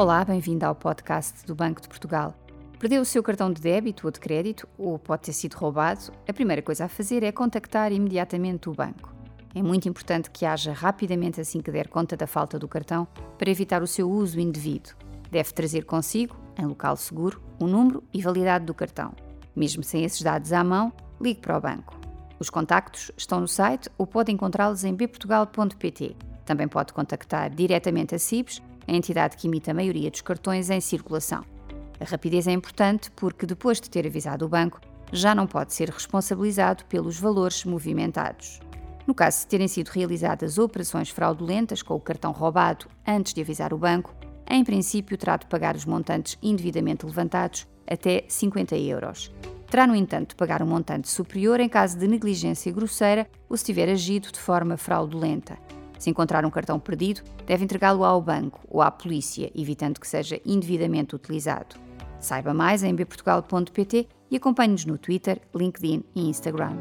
Olá, bem-vindo ao podcast do Banco de Portugal. Perdeu o seu cartão de débito ou de crédito, ou pode ter sido roubado? A primeira coisa a fazer é contactar imediatamente o banco. É muito importante que haja rapidamente assim que der conta da falta do cartão para evitar o seu uso indevido. Deve trazer consigo, em local seguro, o número e validade do cartão. Mesmo sem esses dados à mão, ligue para o banco. Os contactos estão no site ou pode encontrá-los em bportugal.pt. Também pode contactar diretamente a CIBS a entidade que emite a maioria dos cartões em circulação. A rapidez é importante porque, depois de ter avisado o banco, já não pode ser responsabilizado pelos valores movimentados. No caso de terem sido realizadas operações fraudulentas com o cartão roubado antes de avisar o banco, em princípio terá de pagar os montantes indevidamente levantados até 50 euros. Terá, no entanto, de pagar um montante superior em caso de negligência grosseira ou se tiver agido de forma fraudulenta. Se encontrar um cartão perdido, deve entregá-lo ao banco ou à polícia, evitando que seja indevidamente utilizado. Saiba mais em bportugal.pt e acompanhe-nos no Twitter, LinkedIn e Instagram.